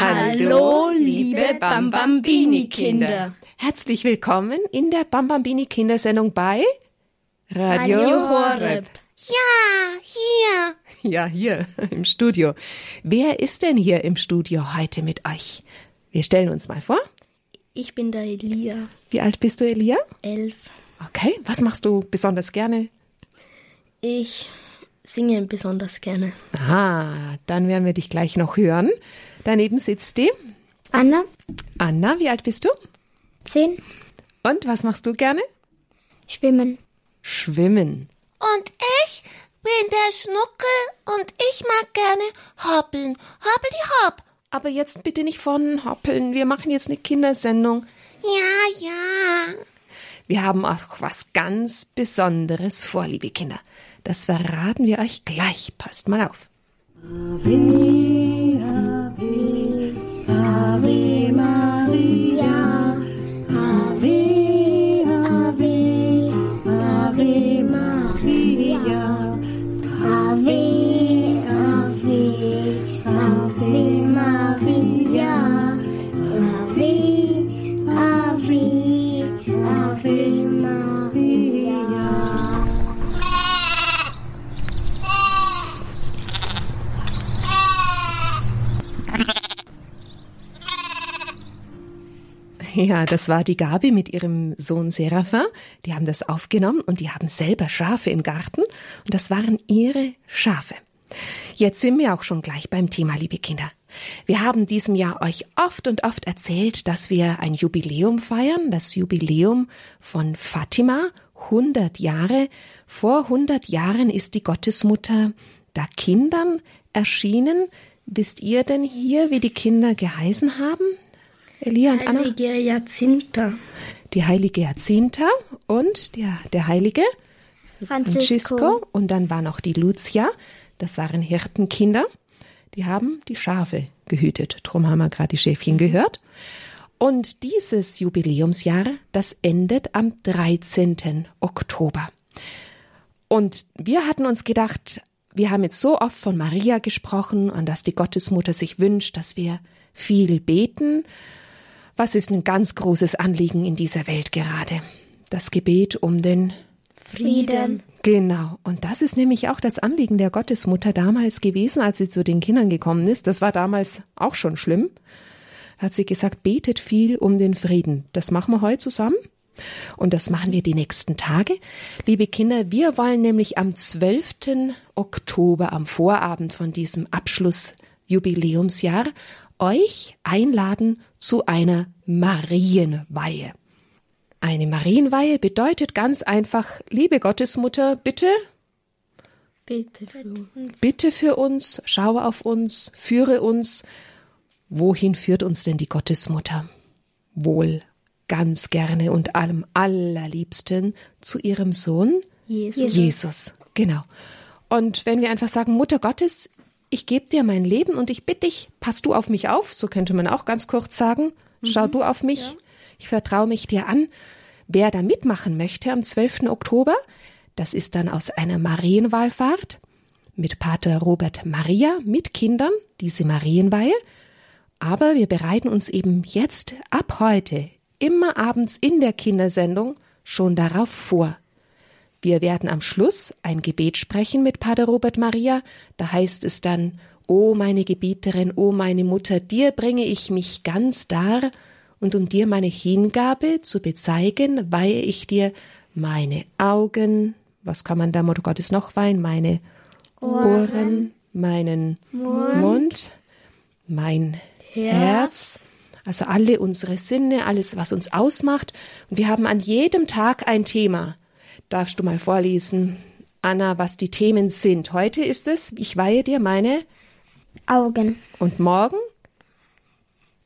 Hallo, liebe Bambambini-Kinder. Herzlich willkommen in der Bambambini Kindersendung bei Radio, Radio Horeb. Ja, hier. Ja, hier im Studio. Wer ist denn hier im Studio heute mit euch? Wir stellen uns mal vor. Ich bin der Elia, Wie alt bist du, Elia? elf. Okay, was machst du besonders gerne? Ich singe besonders gerne. Ah, dann werden wir dich gleich noch hören. Daneben sitzt die Anna, Anna. Wie alt bist du? zehn, Und was machst du gerne? schwimmen. Schwimmen. Und ich bin der Schnuckel und ich mag gerne hoppeln. Hoppel die hopp. Aber jetzt bitte nicht von hoppeln. Wir machen jetzt eine Kindersendung. Ja, ja. Wir haben auch was ganz Besonderes vor, liebe Kinder. Das verraten wir euch gleich. Passt mal auf. Ja, das war die Gabi mit ihrem Sohn Seraphin. Die haben das aufgenommen und die haben selber Schafe im Garten und das waren ihre Schafe. Jetzt sind wir auch schon gleich beim Thema, liebe Kinder. Wir haben diesem Jahr euch oft und oft erzählt, dass wir ein Jubiläum feiern, das Jubiläum von Fatima, 100 Jahre. Vor 100 Jahren ist die Gottesmutter da Kindern erschienen. Wisst ihr denn hier, wie die Kinder geheißen haben? Elia und Anna? Heilige Jacinta. Die heilige Jacinta und der, der heilige Francisco. Und dann war noch die Lucia. Das waren Hirtenkinder. Die haben die Schafe gehütet. Drum haben wir gerade die Schäfchen gehört. Und dieses Jubiläumsjahr, das endet am 13. Oktober. Und wir hatten uns gedacht, wir haben jetzt so oft von Maria gesprochen und dass die Gottesmutter sich wünscht, dass wir viel beten. Was ist ein ganz großes Anliegen in dieser Welt gerade? Das Gebet um den Frieden. Genau. Und das ist nämlich auch das Anliegen der Gottesmutter damals gewesen, als sie zu den Kindern gekommen ist. Das war damals auch schon schlimm. Da hat sie gesagt, betet viel um den Frieden. Das machen wir heute zusammen. Und das machen wir die nächsten Tage. Liebe Kinder, wir wollen nämlich am 12. Oktober, am Vorabend von diesem Abschlussjubiläumsjahr, euch einladen zu einer Marienweihe. Eine Marienweihe bedeutet ganz einfach, liebe Gottesmutter, bitte, Bitte für uns. bitte für uns, schaue auf uns, führe uns. Wohin führt uns denn die Gottesmutter? Wohl ganz gerne und allem allerliebsten zu ihrem Sohn Jesus. Jesus. Genau. Und wenn wir einfach sagen, Mutter Gottes, ich gebe dir mein Leben und ich bitte dich, pass du auf mich auf, so könnte man auch ganz kurz sagen. Schau du auf mich, ich vertraue mich dir an. Wer da mitmachen möchte am 12. Oktober, das ist dann aus einer Marienwallfahrt mit Pater Robert Maria, mit Kindern, diese Marienweihe. Aber wir bereiten uns eben jetzt ab heute, immer abends in der Kindersendung, schon darauf vor. Wir werden am Schluss ein Gebet sprechen mit Pater Robert Maria. Da heißt es dann, O meine Gebieterin, o meine Mutter, dir bringe ich mich ganz dar, und um dir meine Hingabe zu bezeigen, weihe ich dir meine Augen, was kann man da, Mutter Gottes, noch weihen? Meine Ohren, meinen Mund, mein Herz, also alle unsere Sinne, alles, was uns ausmacht. Und wir haben an jedem Tag ein Thema. Darfst du mal vorlesen, Anna, was die Themen sind? Heute ist es, ich weihe dir meine Augen, und morgen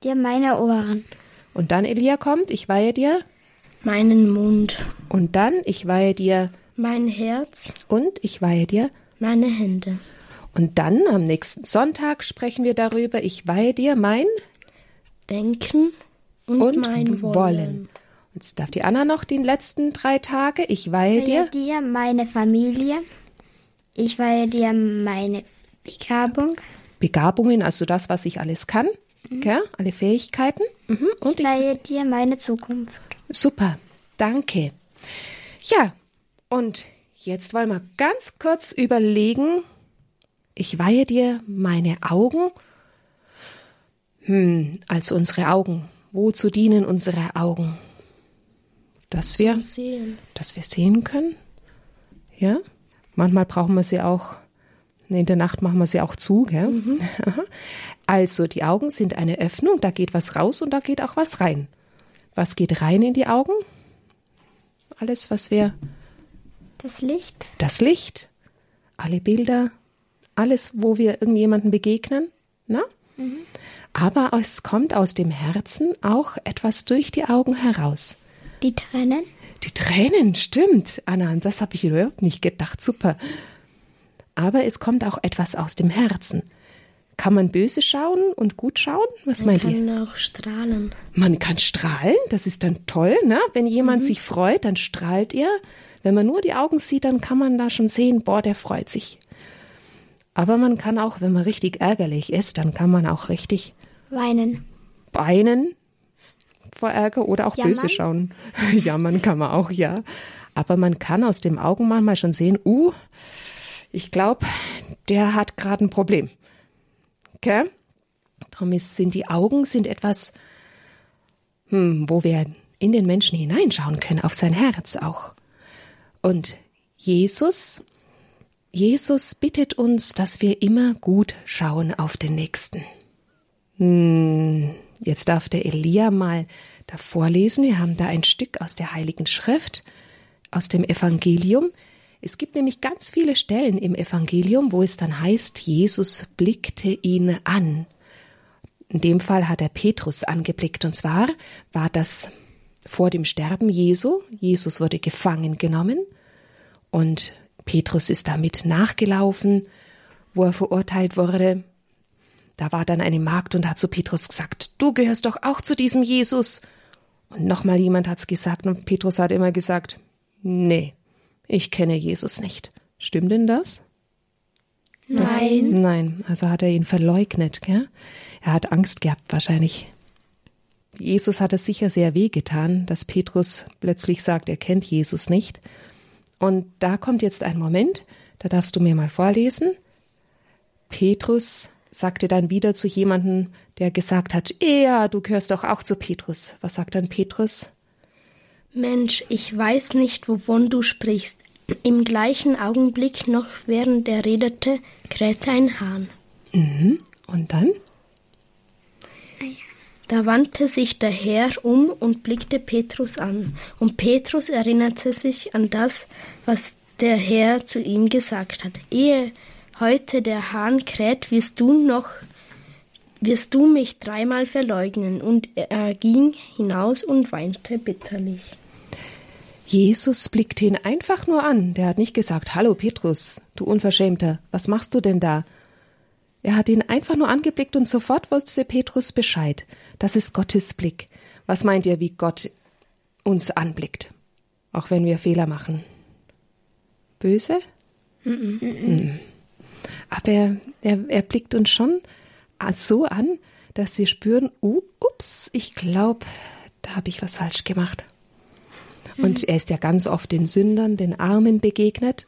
dir meine Ohren, und dann Elia kommt, ich weihe dir Meinen Mund. und dann ich weihe dir Mein Herz. und ich weihe dir Meine Hände. und dann am nächsten Sonntag sprechen wir darüber, ich weihe dir mein Denken und, und mein Wollen. Wollen. Jetzt darf die Anna noch die letzten drei Tage, ich weihe weihe dir dir meine Familie, ich weihe dir meine Begabung, Begabungen, also das, was ich alles kann. Gell? Alle Fähigkeiten. Mhm. Und Ich leihe dir meine Zukunft. Super, danke. Ja, und jetzt wollen wir ganz kurz überlegen. Ich weihe dir meine Augen. Hm, also unsere Augen. Wozu dienen unsere Augen? Dass wir, Sehen. dass wir sehen können. Ja, manchmal brauchen wir sie auch. In der Nacht machen wir sie auch zu, gell? Also die Augen sind eine Öffnung, da geht was raus und da geht auch was rein. Was geht rein in die Augen? Alles, was wir, Das Licht. das Licht, alle Bilder, alles, wo wir irgendjemanden begegnen, ne? Aber es kommt aus dem Herzen auch etwas durch die Augen heraus. Die Tränen. Die Tränen, stimmt, Anna, an das habe ich überhaupt nicht gedacht. Super. Aber es kommt auch etwas aus dem Herzen. Kann man böse schauen und gut schauen? Was Man meint ihr? kann auch strahlen. Man kann strahlen, das ist dann toll, ne? Wenn jemand sich freut, dann strahlt er. Wenn man nur die Augen sieht, dann kann man da schon sehen, boah, der freut sich. Aber man kann auch, wenn man richtig ärgerlich ist, dann kann man auch richtig Weinen. weinen vor Ärger oder auch Jammern? böse schauen. Jammern kann man auch, ja. Aber man kann aus dem Augen manchmal schon sehen, uh, ich glaube, der hat gerade ein Problem. Okay? Darum ist, sind die Augen sind etwas, hm, wo wir in den Menschen hineinschauen können, auf sein Herz auch. Und Jesus, Jesus bittet uns, dass wir immer gut schauen auf den Nächsten. Hm, jetzt darf der Elia mal da vorlesen. Wir haben da ein Stück aus der Heiligen Schrift, aus dem Evangelium. Es gibt nämlich ganz viele Stellen im Evangelium, wo es dann heißt, Jesus blickte ihn an. In dem Fall hat er Petrus angeblickt. Und zwar war das vor dem Sterben Jesu. Jesus wurde gefangen genommen und Petrus ist damit nachgelaufen, wo er verurteilt wurde. Da war dann eine Magd und hat zu Petrus gesagt, du gehörst doch auch zu diesem Jesus. Und nochmal jemand hat's gesagt und Petrus hat immer gesagt, nee, ich kenne Jesus nicht. Stimmt denn das? Nein. Nein, also hat er ihn verleugnet. Gell? Er hat Angst gehabt wahrscheinlich. Jesus hat es sicher sehr wehgetan, dass Petrus plötzlich sagt, er kennt Jesus nicht. Und da kommt jetzt ein Moment, da darfst du mir mal vorlesen. Petrus sagte dann wieder zu jemandem, der gesagt hat, ja, du gehörst doch auch zu Petrus. Was sagt dann Petrus? Mensch, ich weiß nicht, wovon du sprichst. Im gleichen Augenblick noch während er redete, krähte ein Hahn. Und dann? Da wandte sich der Herr um und blickte Petrus an. Und Petrus erinnerte sich an das, was der Herr zu ihm gesagt hat. Ehe heute der Hahn kräht, wirst du noch, wirst du mich dreimal verleugnen. Und er ging hinaus und weinte bitterlich. Jesus blickte ihn einfach nur an. Der hat nicht gesagt, Hallo Petrus, du Unverschämter, was machst du denn da? Er hat ihn einfach nur angeblickt und sofort wusste Petrus Bescheid. Das ist Gottes Blick. Was meint ihr, wie Gott uns anblickt? Auch wenn wir Fehler machen. Böse? Mhm. Aber er, er, blickt uns schon so an, dass wir spüren, uh, ups, ich glaube, da habe ich was falsch gemacht. Und er ist ja ganz oft den Sündern, den Armen begegnet.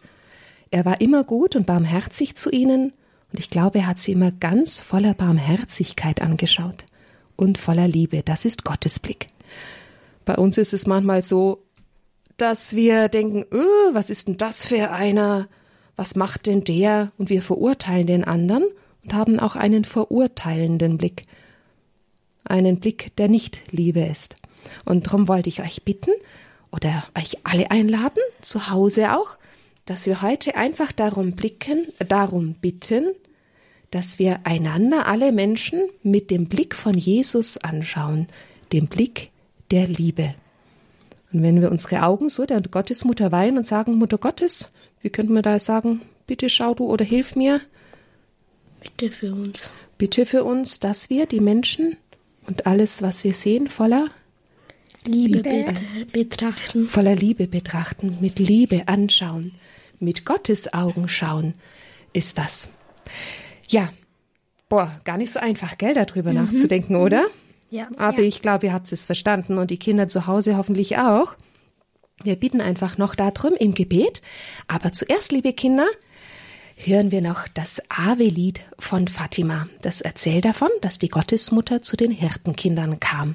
Er war immer gut und barmherzig zu ihnen. Und ich glaube, er hat sie immer ganz voller Barmherzigkeit angeschaut und voller Liebe. Das ist Gottes Blick. Bei uns ist es manchmal so, dass wir denken, öh, was ist denn das für einer? Was macht denn der? Und wir verurteilen den anderen und haben auch einen verurteilenden Blick. Einen Blick, der nicht Liebe ist. Und darum wollte ich euch bitten, oder euch alle einladen, zu Hause auch, dass wir heute einfach darum blicken, darum bitten, dass wir einander, alle Menschen, mit dem Blick von Jesus anschauen, dem Blick der Liebe. Und wenn wir unsere Augen so der Gottesmutter weihen und sagen, Mutter Gottes, wie könnte man da sagen, bitte schau du oder hilf mir. Bitte für uns. Bitte für uns, dass wir die Menschen und alles, was wir sehen, voller Liebe, Liebe betrachten. Voller Liebe betrachten, mit Liebe anschauen, mit Gottes Augen schauen, ist das. Ja, boah, gar nicht so einfach, gell, darüber mhm. nachzudenken, oder? Ja. Aber ja. ich glaube, ihr habt es verstanden und die Kinder zu Hause hoffentlich auch. Wir bitten einfach noch darum im Gebet. Aber zuerst, liebe Kinder, hören wir noch das Ave-Lied von Fatima. Das erzählt davon, dass die Gottesmutter zu den Hirtenkindern kam.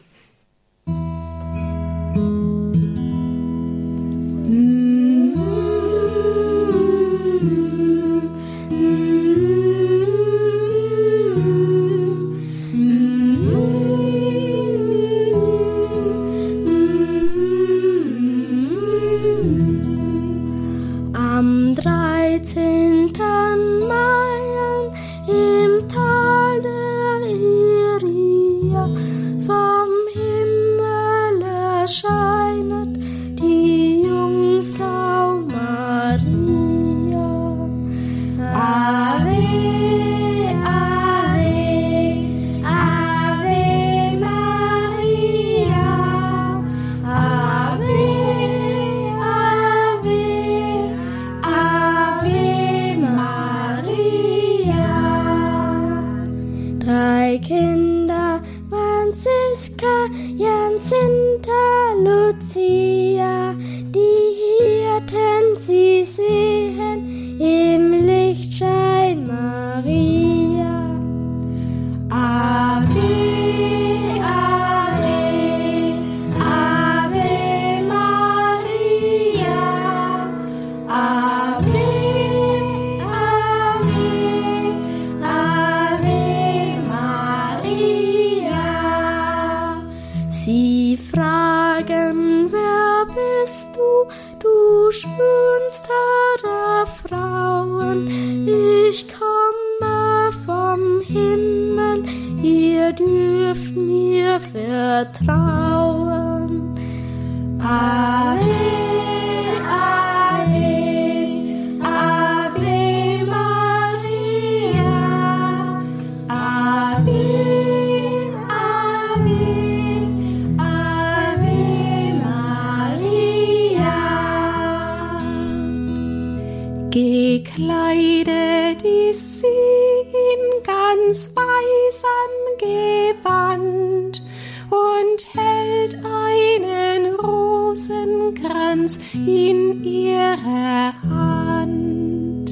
Prädis sie in ganz weisem Gewand und hält einen Rosenkranz in ihrer Hand.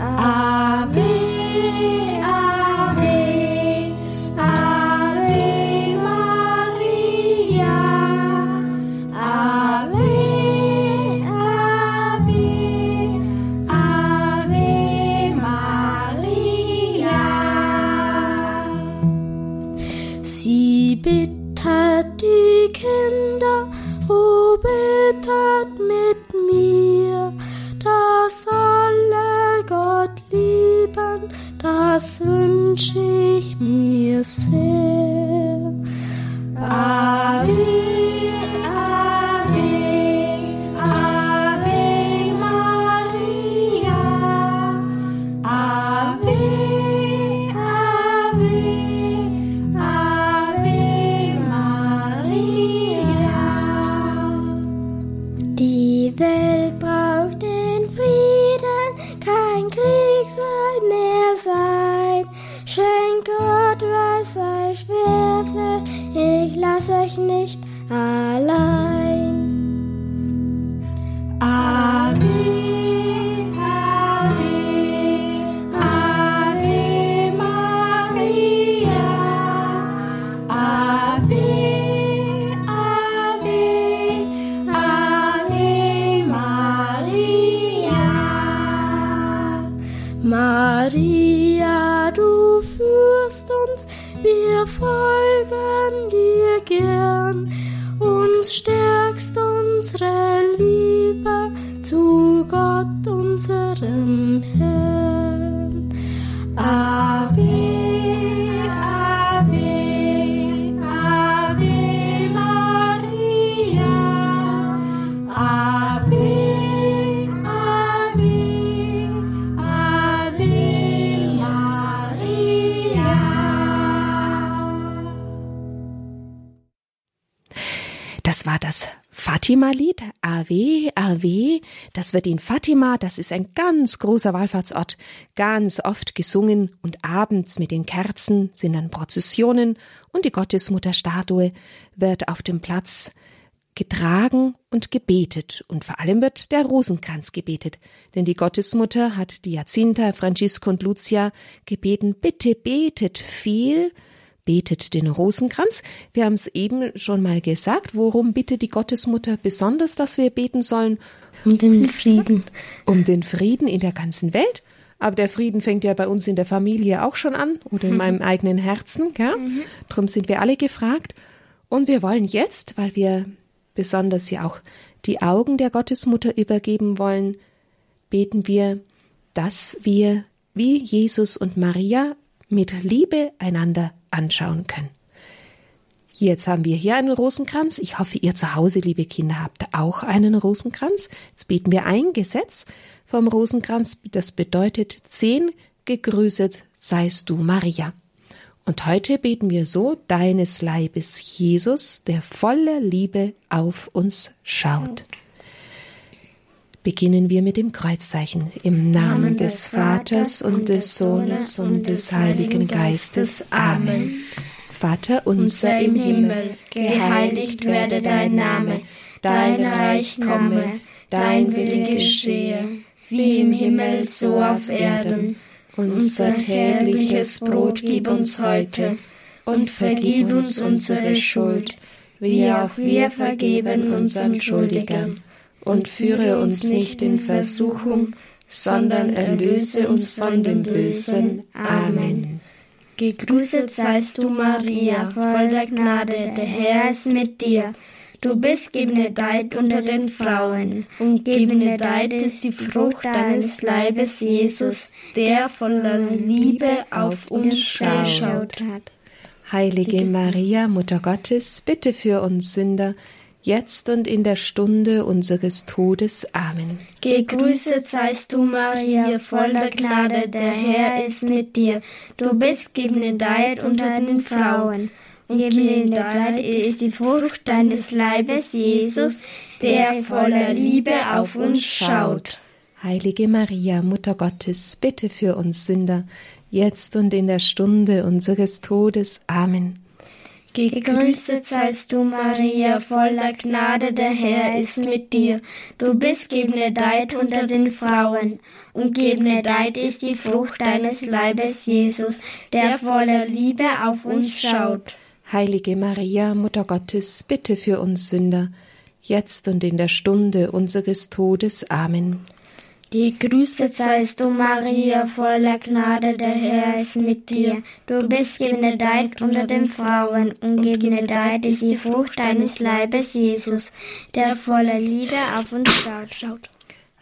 Ave, Ave. das wünsch ich mir sehr. Adi. Das war das Fatima-Lied, Awe, Awe. das wird in Fatima, das ist ein ganz großer Wallfahrtsort, ganz oft gesungen und abends mit den Kerzen sind dann Prozessionen und die Gottesmutterstatue wird auf dem Platz getragen und gebetet und vor allem wird der Rosenkranz gebetet, denn die Gottesmutter hat die Jacinta, Francisco und Lucia gebeten, bitte betet viel, betet den Rosenkranz. Wir haben es eben schon mal gesagt, worum bittet die Gottesmutter besonders, dass wir beten sollen? Um den Frieden. Um den Frieden in der ganzen Welt. Aber der Frieden fängt ja bei uns in der Familie auch schon an oder in mhm. meinem eigenen Herzen. Gell? Mhm. Darum sind wir alle gefragt. Und wir wollen jetzt, weil wir besonders ja auch die Augen der Gottesmutter übergeben wollen, beten wir, dass wir wie Jesus und Maria mit Liebe einander anschauen können. Jetzt haben wir hier einen Rosenkranz. Ich hoffe, ihr zu Hause, liebe Kinder, habt auch einen Rosenkranz. Jetzt beten wir ein Gesetz vom Rosenkranz. Das bedeutet zehn gegrüßet seist du, Maria. Und heute beten wir so, deines Leibes Jesus, der voller Liebe auf uns schaut. Beginnen wir mit dem Kreuzzeichen im Namen des Vaters und des Sohnes und des Heiligen Geistes. Amen. Vater unser im Himmel, geheiligt werde dein Name, dein Reich komme, dein Wille geschehe, wie im Himmel so auf Erden. Unser tägliches Brot gib uns heute und vergib uns unsere Schuld, wie auch wir vergeben unseren Schuldigern. Und führe uns nicht in Versuchung, sondern erlöse uns von dem Bösen. Amen. Gegrüßet seist du, Maria, voll der Gnade, der Herr ist mit dir. Du bist gebenedeit unter den Frauen, und gebenedeit ist die Frucht deines Leibes, Jesus, der voller Liebe auf uns geschaut hat. Heilige Maria, Mutter Gottes, bitte für uns Sünder, jetzt und in der Stunde unseres Todes. Amen. Gegrüßet seist du, Maria, voller Gnade, der Herr ist mit dir. Du bist gebenedeit unter den Frauen. Und gebenedeit ist die Frucht deines Leibes, Jesus, der voller Liebe auf uns schaut. Heilige Maria, Mutter Gottes, bitte für uns Sünder, jetzt und in der Stunde unseres Todes. Amen. Gegrüßet seist du, Maria, voller Gnade, der Herr ist mit dir. Du bist gebenedeit unter den Frauen, und gebenedeit ist die Frucht deines Leibes, Jesus, der voller Liebe auf uns schaut. Heilige Maria, Mutter Gottes, bitte für uns Sünder, jetzt und in der Stunde unseres Todes. Amen. Gegrüßet seist du, Maria, voller Gnade, der Herr ist mit dir. Du bist gebenedeit unter den Frauen, und gebenedeit ist die Frucht deines Leibes, Jesus, der voller Liebe auf uns schaut.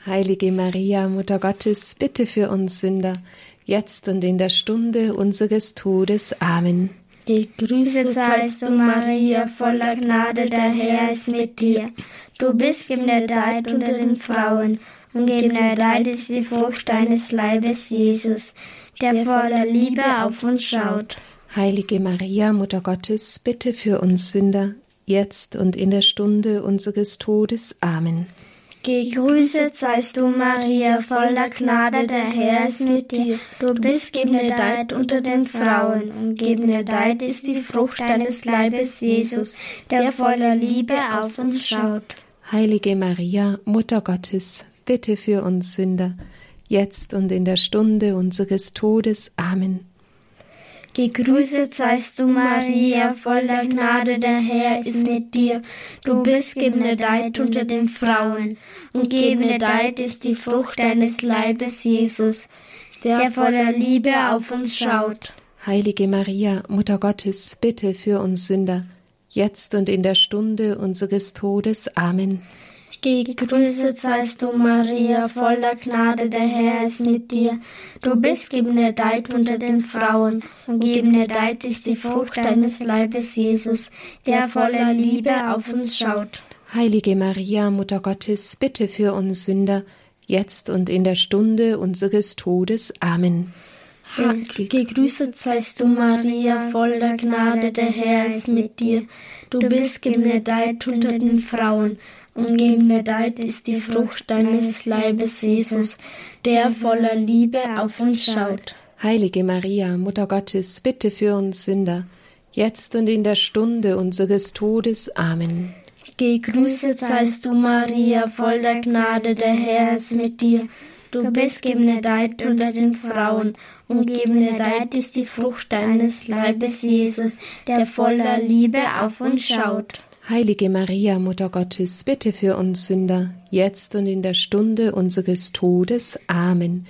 Heilige Maria, Mutter Gottes, bitte für uns Sünder, jetzt und in der Stunde unseres Todes. Amen. Gegrüßet seist du, Maria, voller Gnade, der Herr ist mit dir. Du bist gebenedeit unter den Frauen, und gebenedeit ist die Frucht deines Leibes, Jesus, der voller Liebe auf uns schaut. Heilige Maria, Mutter Gottes, bitte für uns Sünder, jetzt und in der Stunde unseres Todes. Amen. Gegrüßet seist du, Maria, voller Gnade, der Herr ist mit dir. Du bist gebenedeit unter den Frauen, und gebenedeit ist die Frucht deines Leibes, Jesus, der voller Liebe auf uns schaut. Heilige Maria, Mutter Gottes, bitte für uns Sünder, jetzt und in der Stunde unseres Todes. Amen. Gegrüßet seist du, Maria, voller Gnade, der Herr ist mit dir. Du bist gebenedeit unter den Frauen, und gebenedeit ist die Frucht deines Leibes, Jesus, der voller Liebe auf uns schaut. Heilige Maria, Mutter Gottes, bitte für uns Sünder, jetzt und in der Stunde unseres Todes. Amen. Gegrüßet seist du, Maria, voller Gnade, der Herr ist mit dir. Du bist gebenedeit unter den Frauen, und gebenedeit ist die Frucht deines Leibes, Jesus, der voller Liebe auf uns schaut. Heilige Maria, Mutter Gottes, bitte für uns Sünder, jetzt und in der Stunde unseres Todes. Amen. Gegrüßet seist du, Maria, voll der Gnade, der Herr ist mit dir. Du bist gebenedeit unter den Frauen, und gebenedeit ist die Frucht deines Leibes, Jesus, der voller Liebe auf uns schaut. Heilige Maria, Mutter Gottes, bitte für uns Sünder, jetzt und in der Stunde unseres Todes. Amen. Gegrüßet seist du, Maria, voll der Gnade, der Herr ist mit dir. Du bist gebenedeit unter den Frauen, und gebenedeit ist die Frucht deines Leibes, Jesus, der voller Liebe auf uns schaut. Heilige Maria, Mutter Gottes, bitte für uns Sünder, jetzt und in der Stunde unseres Todes. Amen.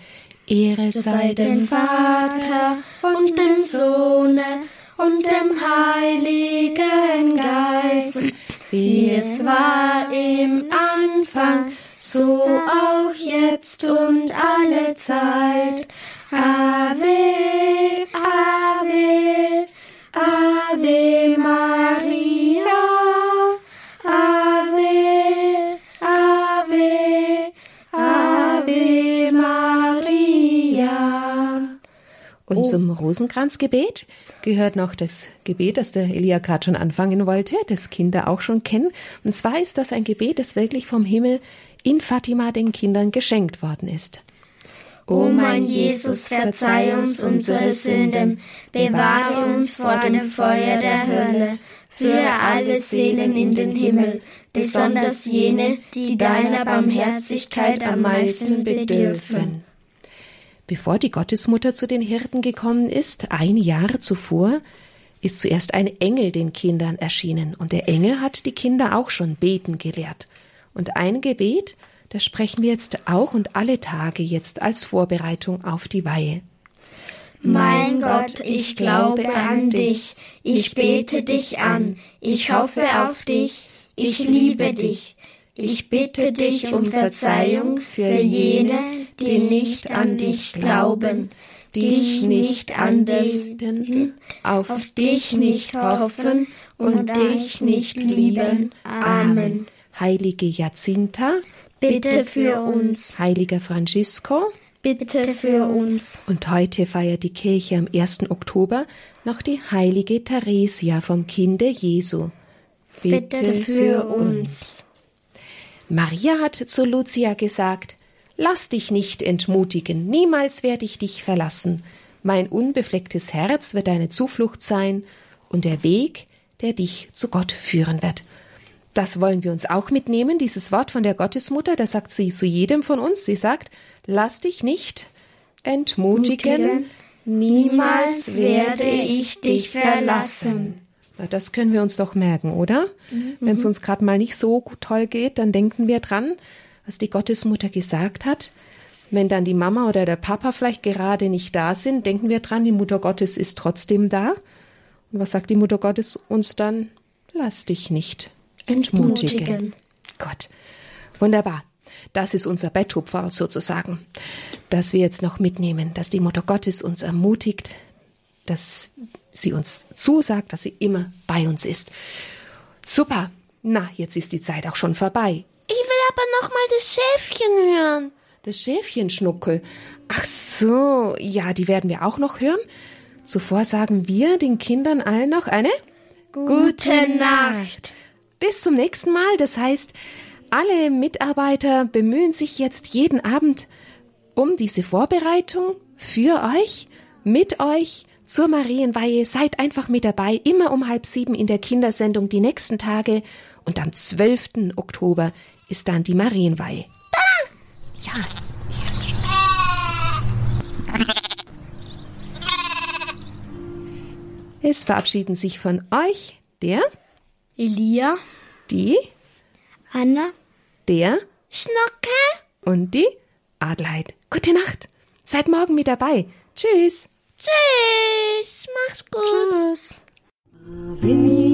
Ehre sei dem Vater und dem Sohne und dem Heiligen Geist, wie es war im Anfang, so auch jetzt und alle Zeit. Ave, Ave, Ave Maria, zum Rosenkranzgebet gehört noch das Gebet, das der Elia gerade schon anfangen wollte, das Kinder auch schon kennen. Und zwar ist das ein Gebet, das wirklich vom Himmel in Fatima den Kindern geschenkt worden ist. O mein Jesus, verzeih uns unsere Sünden, bewahre uns vor dem Feuer der Hölle, führe alle Seelen in den Himmel, besonders jene, die deiner Barmherzigkeit am meisten bedürfen. Bevor die Gottesmutter zu den Hirten gekommen ist, ein Jahr zuvor, ist zuerst ein Engel den Kindern erschienen, und der Engel hat die Kinder auch schon beten gelehrt. Und ein Gebet, das sprechen wir jetzt auch und alle Tage jetzt als Vorbereitung auf die Weihe. Mein Gott, ich glaube an dich, ich bete dich an, ich hoffe auf dich, ich liebe dich. Ich bitte dich um Verzeihung für jene, die nicht an dich glauben, dich nicht anbeten, auf dich nicht hoffen und dich nicht lieben. Amen. Heilige Jacinta, Bitte für uns. Heiliger Francisco, Bitte für uns. Und heute feiert die Kirche am 1. Oktober noch die heilige Theresia vom Kinde Jesu. Bitte für uns. Maria hat zu Lucia gesagt, Lass dich nicht entmutigen, niemals werde ich dich verlassen. Mein unbeflecktes Herz wird deine Zuflucht sein und der Weg, der dich zu Gott führen wird. Das wollen wir uns auch mitnehmen, dieses Wort von der Gottesmutter, da sagt sie zu jedem von uns, sie sagt, lass dich nicht entmutigen, Mutigen. niemals werde ich dich verlassen. Na, das können wir uns doch merken, oder? Mhm. Wenn es uns gerade mal nicht so toll geht, dann denken wir dran, was die Gottesmutter gesagt hat. Wenn dann die Mama oder der Papa vielleicht gerade nicht da sind, denken wir dran, die Mutter Gottes ist trotzdem da. Und was sagt die Mutter Gottes uns dann? Lass dich nicht entmutigen. entmutigen. Gott. Wunderbar. Das ist unser Betthupfer sozusagen, dass wir jetzt noch mitnehmen, dass die Mutter Gottes uns ermutigt, dass sie uns zusagt, dass sie immer bei uns ist. Super. Na, jetzt ist die Zeit auch schon vorbei. Aber noch mal das Schäfchen hören. Das Schäfchenschnuckel. Ach so, ja, die werden wir auch noch hören. Zuvor sagen wir den Kindern allen noch eine gute Nacht. Bis zum nächsten Mal. Das heißt, alle Mitarbeiter bemühen sich jetzt jeden Abend um diese Vorbereitung für euch, mit euch zur Marienweihe. Seid einfach mit dabei, immer um halb sieben in der Kindersendung die nächsten Tage. Und am 12. Oktober ist dann die Marienweihe. Ja. Es verabschieden sich von euch der Elia, die Anna, der Schnocke und die Adelheid. Gute Nacht. Seid morgen mit dabei. Tschüss. Tschüss. Mach's gut. Tschüss.